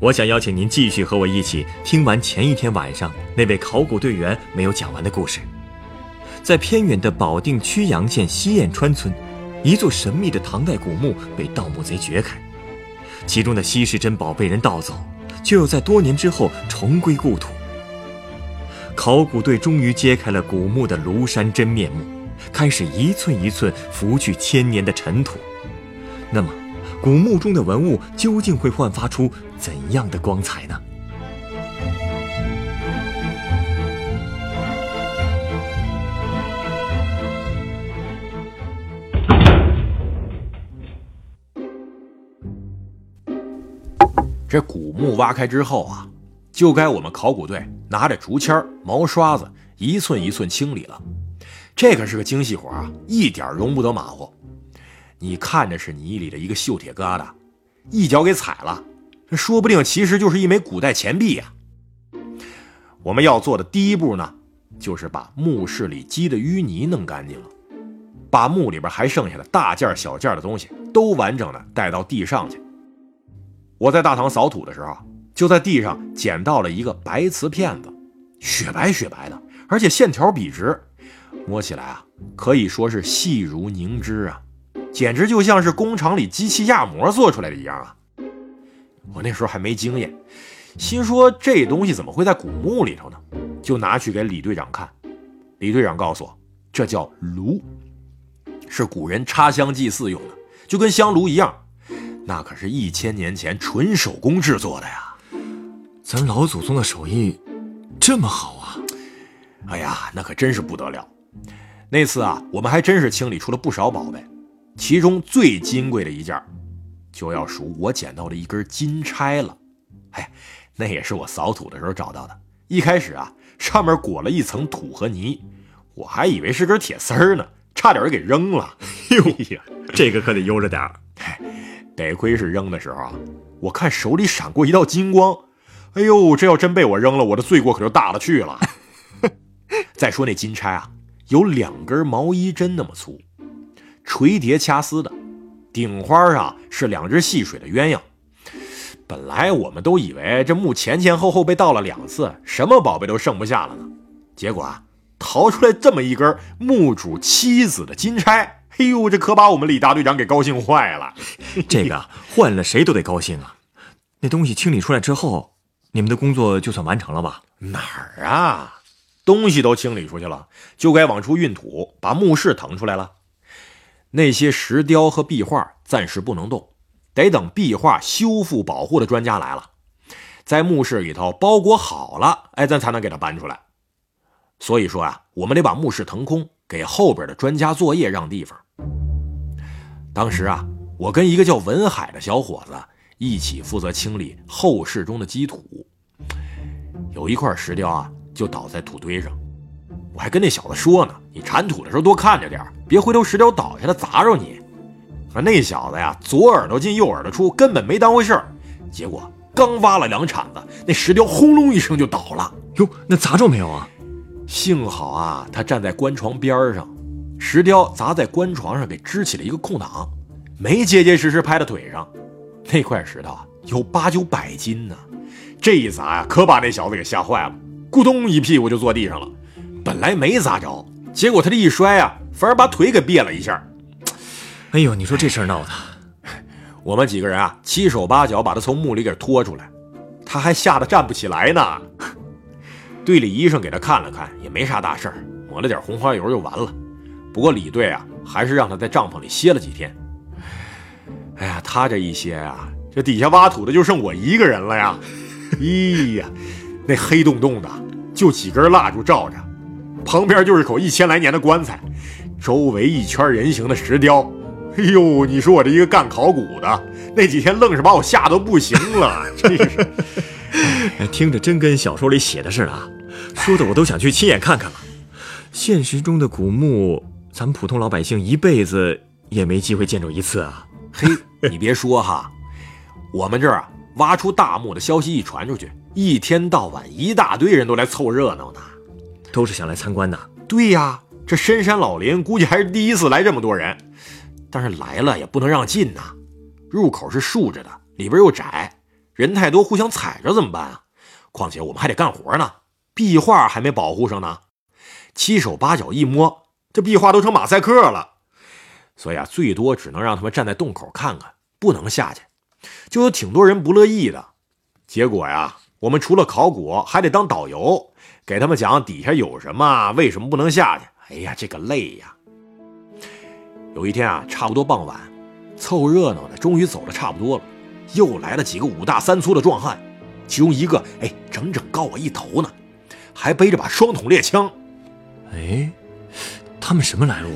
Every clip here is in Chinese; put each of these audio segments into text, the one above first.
我想邀请您继续和我一起听完前一天晚上那位考古队员没有讲完的故事。在偏远的保定曲阳县西燕川村，一座神秘的唐代古墓被盗墓贼掘开，其中的稀世珍宝被人盗走，却又在多年之后重归故土。考古队终于揭开了古墓的庐山真面目，开始一寸一寸拂去千年的尘土。那么，古墓中的文物究竟会焕发出？怎样的光彩呢？这古墓挖开之后啊，就该我们考古队拿着竹签、毛刷子一寸一寸清理了。这可是个精细活啊，一点容不得马虎。你看着是泥里的一个锈铁疙瘩，一脚给踩了。说不定其实就是一枚古代钱币呀！我们要做的第一步呢，就是把墓室里积的淤泥弄干净了，把墓里边还剩下的大件小件的东西都完整的带到地上去。我在大堂扫土的时候，就在地上捡到了一个白瓷片子，雪白雪白的，而且线条笔直，摸起来啊，可以说是细如凝脂啊，简直就像是工厂里机器压模做出来的一样啊！我那时候还没经验，心说这东西怎么会在古墓里头呢？就拿去给李队长看。李队长告诉我，这叫炉，是古人插香祭祀用的，就跟香炉一样。那可是一千年前纯手工制作的呀！咱老祖宗的手艺这么好啊！哎呀，那可真是不得了。那次啊，我们还真是清理出了不少宝贝，其中最金贵的一件。就要数我捡到的一根金钗了，哎，那也是我扫土的时候找到的。一开始啊，上面裹了一层土和泥，我还以为是根铁丝儿呢，差点就给扔了。哎呀，这个可得悠着点儿。得亏是扔的时候啊，我看手里闪过一道金光，哎呦，这要真被我扔了，我的罪过可就大了去了。再说那金钗啊，有两根毛衣针那么粗，垂叠掐丝的。顶花上是两只戏水的鸳鸯。本来我们都以为这墓前前后后被盗了两次，什么宝贝都剩不下了呢。结果啊，逃出来这么一根墓主妻子的金钗。哎呦，这可把我们李大队长给高兴坏了。这个换了谁都得高兴啊。那东西清理出来之后，你们的工作就算完成了吧？哪儿啊？东西都清理出去了，就该往出运土，把墓室腾出来了。那些石雕和壁画暂时不能动，得等壁画修复保护的专家来了，在墓室里头包裹好了，哎，咱才能给它搬出来。所以说啊，我们得把墓室腾空，给后边的专家作业让地方。当时啊，我跟一个叫文海的小伙子一起负责清理后室中的积土，有一块石雕啊，就倒在土堆上。我还跟那小子说呢，你铲土的时候多看着点别回头石雕倒下了砸着你。可那小子呀，左耳朵进右耳朵出，根本没当回事儿。结果刚挖了两铲子，那石雕轰隆一声就倒了。哟，那砸着没有啊？幸好啊，他站在棺床边上，石雕砸在棺床上，给支起了一个空档，没结结实实拍到腿上。那块石头啊，有八九百斤呢，这一砸呀，可把那小子给吓坏了，咕咚一屁股就坐地上了。本来没砸着，结果他这一摔啊，反而把腿给别了一下。哎呦，你说这事儿闹的，我们几个人啊，七手八脚把他从墓里给拖出来，他还吓得站不起来呢。队里医生给他看了看，也没啥大事儿，抹了点红花油就完了。不过李队啊，还是让他在帐篷里歇了几天。哎呀，他这一歇啊，这底下挖土的就剩我一个人了呀。咦呀，那黑洞洞的，就几根蜡烛照着。旁边就是口一千来年的棺材，周围一圈人形的石雕。哎呦，你说我这一个干考古的，那几天愣是把我吓得不行了，真是。听着真跟小说里写的似的。说的我都想去亲眼看看了。现实中的古墓，咱们普通老百姓一辈子也没机会见着一次啊。嘿，你别说哈，我们这儿啊，挖出大墓的消息一传出去，一天到晚一大堆人都来凑热闹呢，都是想来参观的。对呀，这深山老林估计还是第一次来这么多人，但是来了也不能让进呐。入口是竖着的，里边又窄，人太多互相踩着怎么办啊？况且我们还得干活呢，壁画还没保护上呢。七手八脚一摸，这壁画都成马赛克了。所以啊，最多只能让他们站在洞口看看，不能下去。就有挺多人不乐意的。结果呀，我们除了考古，还得当导游，给他们讲底下有什么，为什么不能下去。哎呀，这个累呀。有一天啊，差不多傍晚，凑热闹的终于走的差不多了，又来了几个五大三粗的壮汉，其中一个哎，整整高我一头呢，还背着把双筒猎枪。哎，他们什么来路？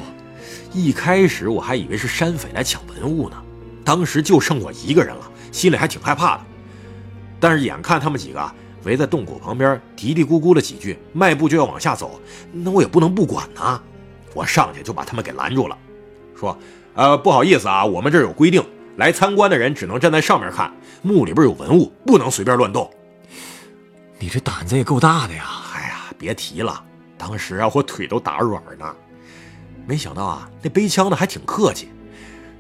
一开始我还以为是山匪来抢文物呢，当时就剩我一个人了，心里还挺害怕的。但是眼看他们几个围在洞口旁边嘀嘀咕咕了几句，迈步就要往下走，那我也不能不管呐。我上去就把他们给拦住了，说：“呃，不好意思啊，我们这儿有规定，来参观的人只能站在上面看，墓里边有文物，不能随便乱动。”你这胆子也够大的呀！哎呀，别提了，当时啊，我腿都打软呢。没想到啊，那背枪的还挺客气，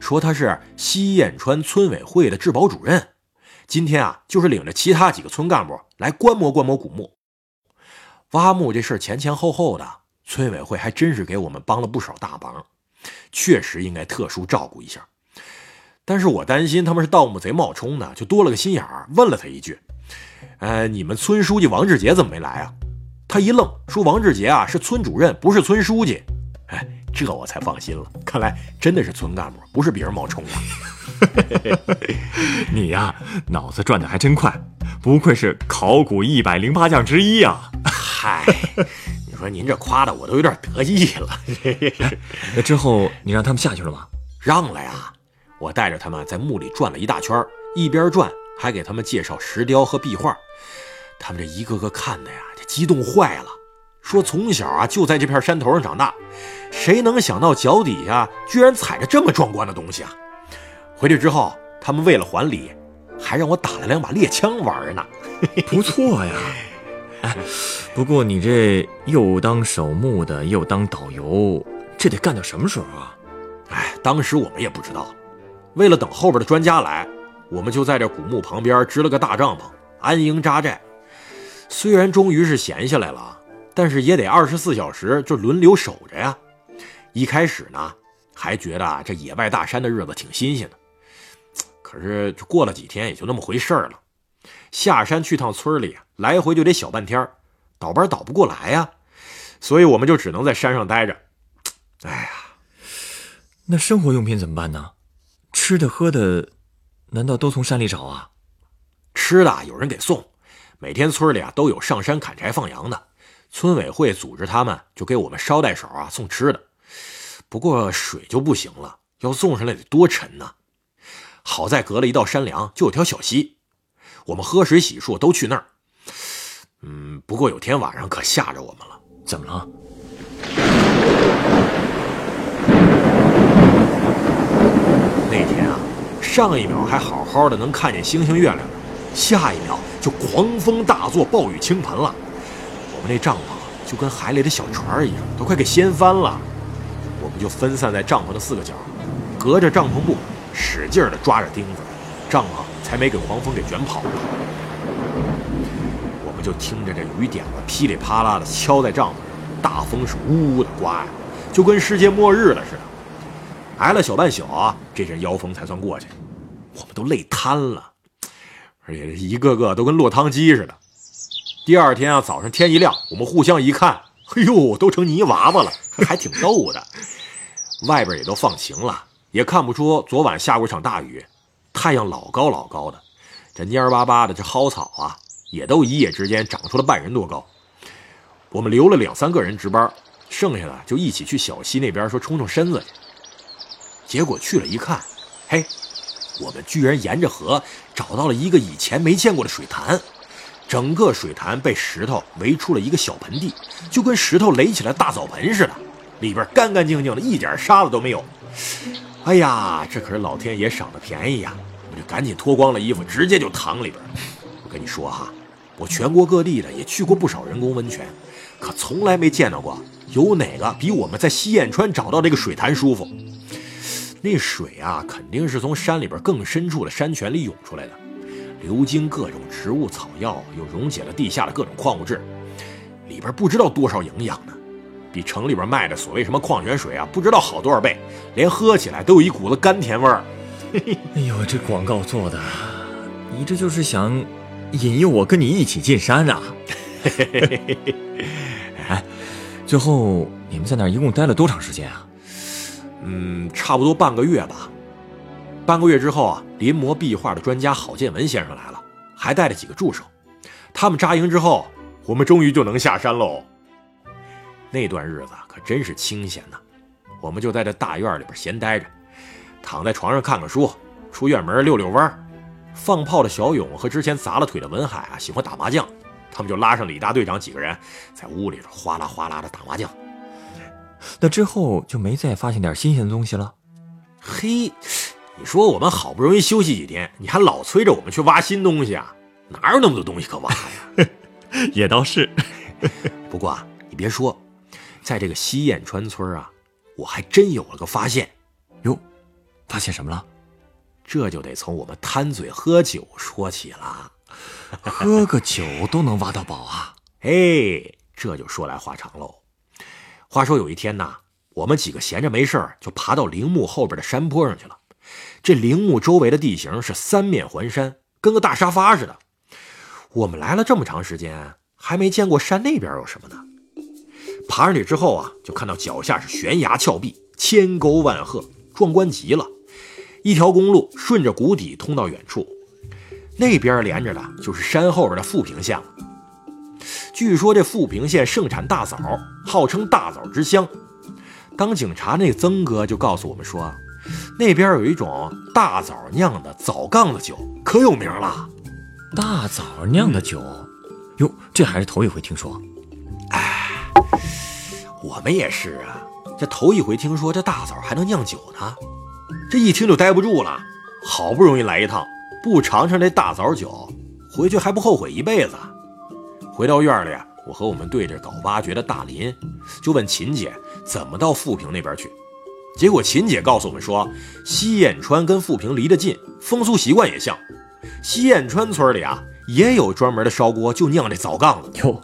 说他是西燕川村委会的治保主任，今天啊就是领着其他几个村干部来观摩观摩古墓。挖墓这事儿前前后后的，村委会还真是给我们帮了不少大忙，确实应该特殊照顾一下。但是我担心他们是盗墓贼冒充的，就多了个心眼儿，问了他一句：“呃，你们村书记王志杰怎么没来啊？”他一愣，说：“王志杰啊是村主任，不是村书记。”哎。这我才放心了，看来真的是村干部，不是别人冒充的。你呀，脑子转的还真快，不愧是考古一百零八将之一啊！嗨，你说您这夸的我都有点得意了。那之后你让他们下去了吗？让了呀，我带着他们在墓里转了一大圈，一边转还给他们介绍石雕和壁画，他们这一个个看的呀，这激动坏了。说从小啊就在这片山头上长大，谁能想到脚底下居然踩着这么壮观的东西啊！回去之后，他们为了还礼，还让我打了两把猎枪玩呢。不错呀，哎，不过你这又当守墓的，又当导游，这得干到什么时候啊？哎，当时我们也不知道。为了等后边的专家来，我们就在这古墓旁边支了个大帐篷，安营扎寨。虽然终于是闲下来了。但是也得二十四小时就轮流守着呀。一开始呢，还觉得啊这野外大山的日子挺新鲜的。可是过了几天也就那么回事了。下山去趟村里，来回就得小半天，倒班倒不过来呀。所以我们就只能在山上待着。哎呀，那生活用品怎么办呢？吃的喝的，难道都从山里找啊？吃的有人给送，每天村里啊都有上山砍柴放羊的。村委会组织他们，就给我们捎带手啊送吃的。不过水就不行了，要送上来得多沉呢。好在隔了一道山梁就有条小溪，我们喝水洗漱都去那儿。嗯，不过有天晚上可吓着我们了。怎么了？那天啊，上一秒还好好的能看见星星月亮呢，下一秒就狂风大作，暴雨倾盆了。我们那帐篷就跟海里的小船一样，都快给掀翻了。我们就分散在帐篷的四个角，隔着帐篷布使劲的抓着钉子，帐篷才没给狂风给卷跑了。我们就听着这雨点子噼里啪啦的敲在帐篷上，大风是呜呜的刮呀，就跟世界末日了似的。挨了小半宿啊，这阵妖风才算过去。我们都累瘫了，而且一个个都跟落汤鸡似的。第二天啊，早上天一亮，我们互相一看，哎呦，都成泥娃娃了，还挺逗的。外边也都放晴了，也看不出昨晚下过一场大雨。太阳老高老高的，这蔫巴巴的这蒿草啊，也都一夜之间长出了半人多高。我们留了两三个人值班，剩下的就一起去小溪那边说冲冲身子去。结果去了一看，嘿，我们居然沿着河找到了一个以前没见过的水潭。整个水潭被石头围出了一个小盆地，就跟石头垒起来大澡盆似的，里边干干净净的，一点沙子都没有。哎呀，这可是老天爷赏的便宜呀！我就赶紧脱光了衣服，直接就躺里边。我跟你说哈，我全国各地的也去过不少人工温泉，可从来没见到过有哪个比我们在西燕川找到这个水潭舒服。那水啊，肯定是从山里边更深处的山泉里涌出来的。流经各种植物草药，又溶解了地下的各种矿物质，里边不知道多少营养呢，比城里边卖的所谓什么矿泉水啊，不知道好多少倍，连喝起来都有一股子甘甜味儿。哎呦，这广告做的，你这就是想引诱我跟你一起进山啊？哎，最后你们在那儿一共待了多长时间啊？嗯，差不多半个月吧。半个月之后啊，临摹壁画的专家郝建文先生来了，还带了几个助手。他们扎营之后，我们终于就能下山喽。那段日子可真是清闲呐，我们就在这大院里边闲待着，躺在床上看看书，出院门溜溜弯。放炮的小勇和之前砸了腿的文海啊，喜欢打麻将，他们就拉上李大队长几个人，在屋里头哗啦哗啦的打麻将。那之后就没再发现点新鲜的东西了。嘿。你说我们好不容易休息几天，你还老催着我们去挖新东西啊？哪有那么多东西可挖呀？也倒是。不过啊，你别说，在这个西燕川村啊，我还真有了个发现。哟，发现什么了？这就得从我们贪嘴喝酒说起了。喝个酒都能挖到宝啊？哎，这就说来话长喽。话说有一天呐，我们几个闲着没事就爬到陵墓后边的山坡上去了。这陵墓周围的地形是三面环山，跟个大沙发似的。我们来了这么长时间，还没见过山那边有什么呢。爬上去之后啊，就看到脚下是悬崖峭壁，千沟万壑，壮观极了。一条公路顺着谷底通到远处，那边连着的就是山后边的富平县了。据说这富平县盛产大枣，号称大枣之乡。当警察那曾哥就告诉我们说。那边有一种大枣酿的枣杠子酒，可有名了。大枣酿的酒，哟，这还是头一回听说。我们也是啊，这头一回听说这大枣还能酿酒呢，这一听就待不住了。好不容易来一趟，不尝尝这大枣酒，回去还不后悔一辈子。回到院里，我和我们队这搞挖掘的大林就问秦姐怎么到富平那边去。结果秦姐告诉我们说，西燕川跟富平离得近，风俗习惯也像。西燕川村里啊，也有专门的烧锅，就酿这枣杠子。哟，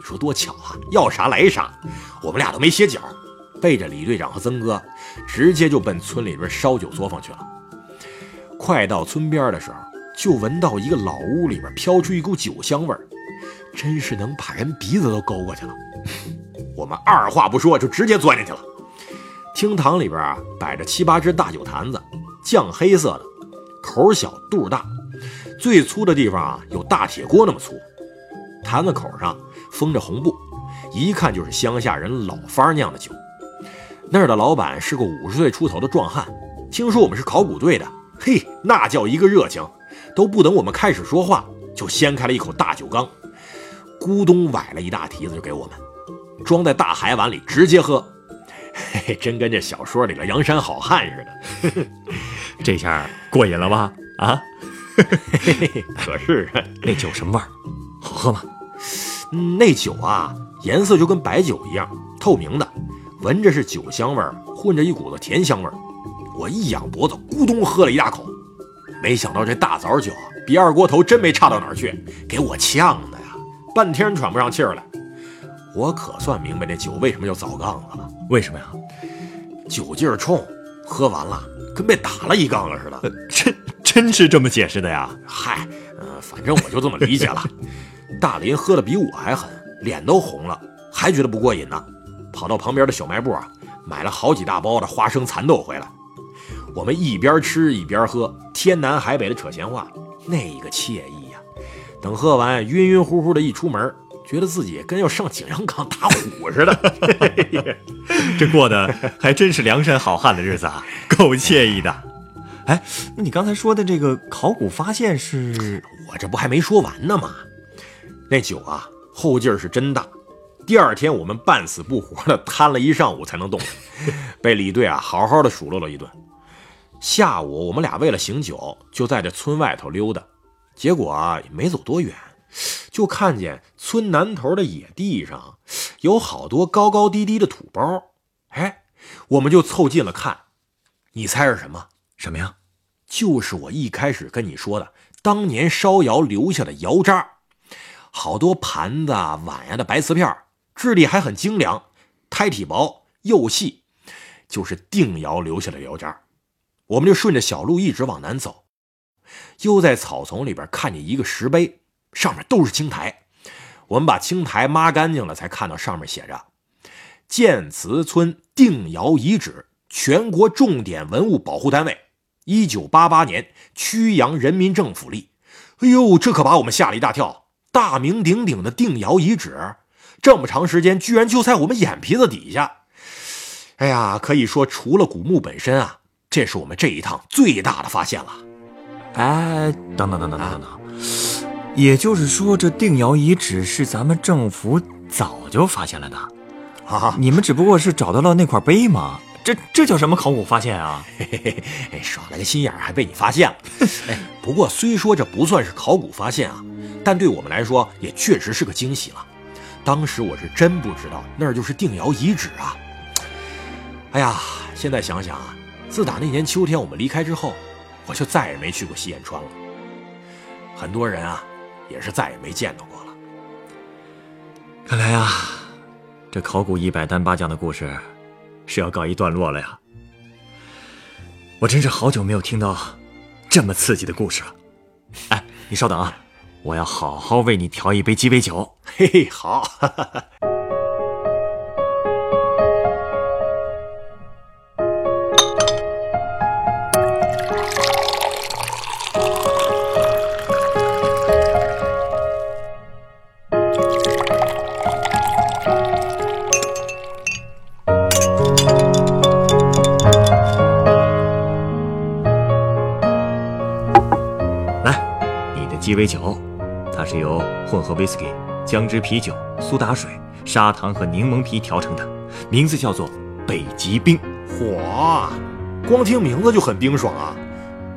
你说多巧啊！要啥来啥，我们俩都没歇脚，背着李队长和曾哥，直接就奔村里边烧酒作坊去了。快到村边的时候，就闻到一个老屋里边飘出一股酒香味儿，真是能把人鼻子都勾过去了。我们二话不说，就直接钻进去了。厅堂里边啊，摆着七八只大酒坛子，酱黑色的，口小肚大，最粗的地方啊有大铁锅那么粗。坛子口上封着红布，一看就是乡下人老方酿的酒。那儿的老板是个五十岁出头的壮汉，听说我们是考古队的，嘿，那叫一个热情，都不等我们开始说话，就掀开了一口大酒缸，咕咚崴了一大蹄子就给我们，装在大海碗里直接喝。嘿嘿，真跟这小说里的梁山好汉似的，这下过瘾了吧？啊，可是那酒什么味儿？好喝吗？嗯，那酒啊，颜色就跟白酒一样，透明的，闻着是酒香味儿，混着一股子甜香味儿。我一仰脖子，咕咚喝了一大口，没想到这大枣酒比二锅头真没差到哪儿去，给我呛的呀，半天喘不上气儿来。我可算明白这酒为什么叫枣杠子了。为什么呀？酒劲儿冲，喝完了跟被打了一杠子似的。真真是这么解释的呀？嗨，呃，反正我就这么理解了。大林喝的比我还狠，脸都红了，还觉得不过瘾呢，跑到旁边的小卖部啊，买了好几大包的花生蚕豆回来。我们一边吃一边喝，天南海北的扯闲话，那个惬意呀！等喝完，晕晕乎乎的一出门。觉得自己跟要上景阳冈打虎似的，这过得还真是梁山好汉的日子啊，够惬意的。哎，那你刚才说的这个考古发现是？我这不还没说完呢吗？那酒啊，后劲儿是真大。第二天我们半死不活的瘫了一上午才能动，被李队啊好好的数落了一顿。下午我们俩为了醒酒，就在这村外头溜达，结果啊也没走多远，就看见村南头的野地上有好多高高低低的土包。哎，我们就凑近了看，你猜是什么？什么呀？就是我一开始跟你说的，当年烧窑留下的窑渣，好多盘子、碗呀的白瓷片，质地还很精良，胎体薄又细，就是定窑留下的窑渣。我们就顺着小路一直往南走，又在草丛里边看见一个石碑，上面都是青苔。我们把青苔抹干净了，才看到上面写着“建祠村定窑遗址，全国重点文物保护单位，一九八八年曲阳人民政府立”。哎呦，这可把我们吓了一大跳！大名鼎鼎的定窑遗址，这么长时间居然就在我们眼皮子底下。哎呀，可以说除了古墓本身啊。这是我们这一趟最大的发现了。哎，等等等等等等等，也就是说，这定窑遗址是咱们政府早就发现了的啊？你们只不过是找到了那块碑吗？这这叫什么考古发现啊？嘿嘿嘿，耍了个心眼还被你发现了。哎，不过虽说这不算是考古发现啊，但对我们来说也确实是个惊喜了。当时我是真不知道那儿就是定窑遗址啊。哎呀，现在想想啊。自打那年秋天我们离开之后，我就再也没去过西眼川了。很多人啊，也是再也没见到过了。看来啊，这考古一百单八将的故事是要告一段落了呀。我真是好久没有听到这么刺激的故事了。哎，你稍等啊，我要好好为你调一杯鸡尾酒。嘿嘿，好。鸡尾酒，它是由混合威士忌、姜汁啤酒、苏打水、砂糖和柠檬皮调成的，名字叫做北极冰。嚯，光听名字就很冰爽啊！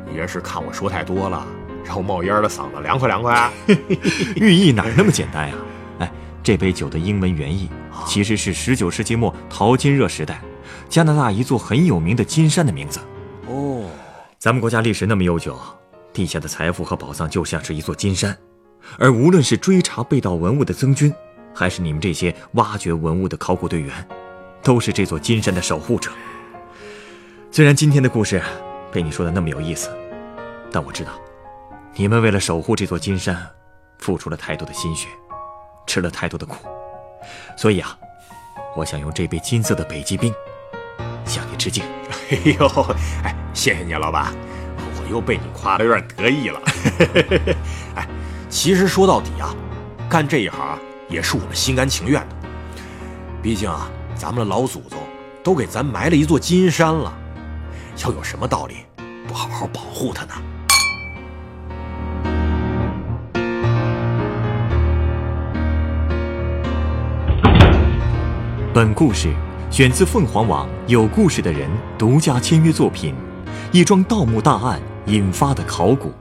你这是看我说太多了，让我冒烟的嗓子凉快凉快？寓意哪那么简单呀？哎，这杯酒的英文原意其实是19世纪末淘金热时代加拿大一座很有名的金山的名字。哦，咱们国家历史那么悠久。地下的财富和宝藏就像是一座金山，而无论是追查被盗文物的曾军，还是你们这些挖掘文物的考古队员，都是这座金山的守护者。虽然今天的故事被你说的那么有意思，但我知道，你们为了守护这座金山，付出了太多的心血，吃了太多的苦。所以啊，我想用这杯金色的北极冰向你致敬。哎呦，哎，谢谢你，老板。我又被你夸的有点得意了，哎，其实说到底啊，干这一行也是我们心甘情愿的。毕竟啊，咱们的老祖宗都给咱埋了一座金山了，要有什么道理不好好保护它呢？本故事选自凤凰网有故事的人独家签约作品，一桩盗墓大案。引发的考古，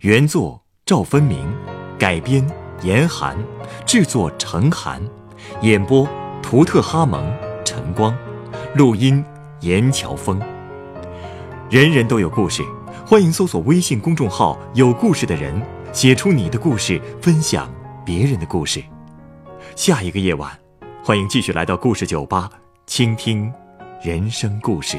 原作赵分明，改编严寒，制作程寒，演播图特哈蒙、陈光，录音严乔峰。人人都有故事，欢迎搜索微信公众号“有故事的人”，写出你的故事，分享别人的故事。下一个夜晚，欢迎继续来到故事酒吧，倾听人生故事。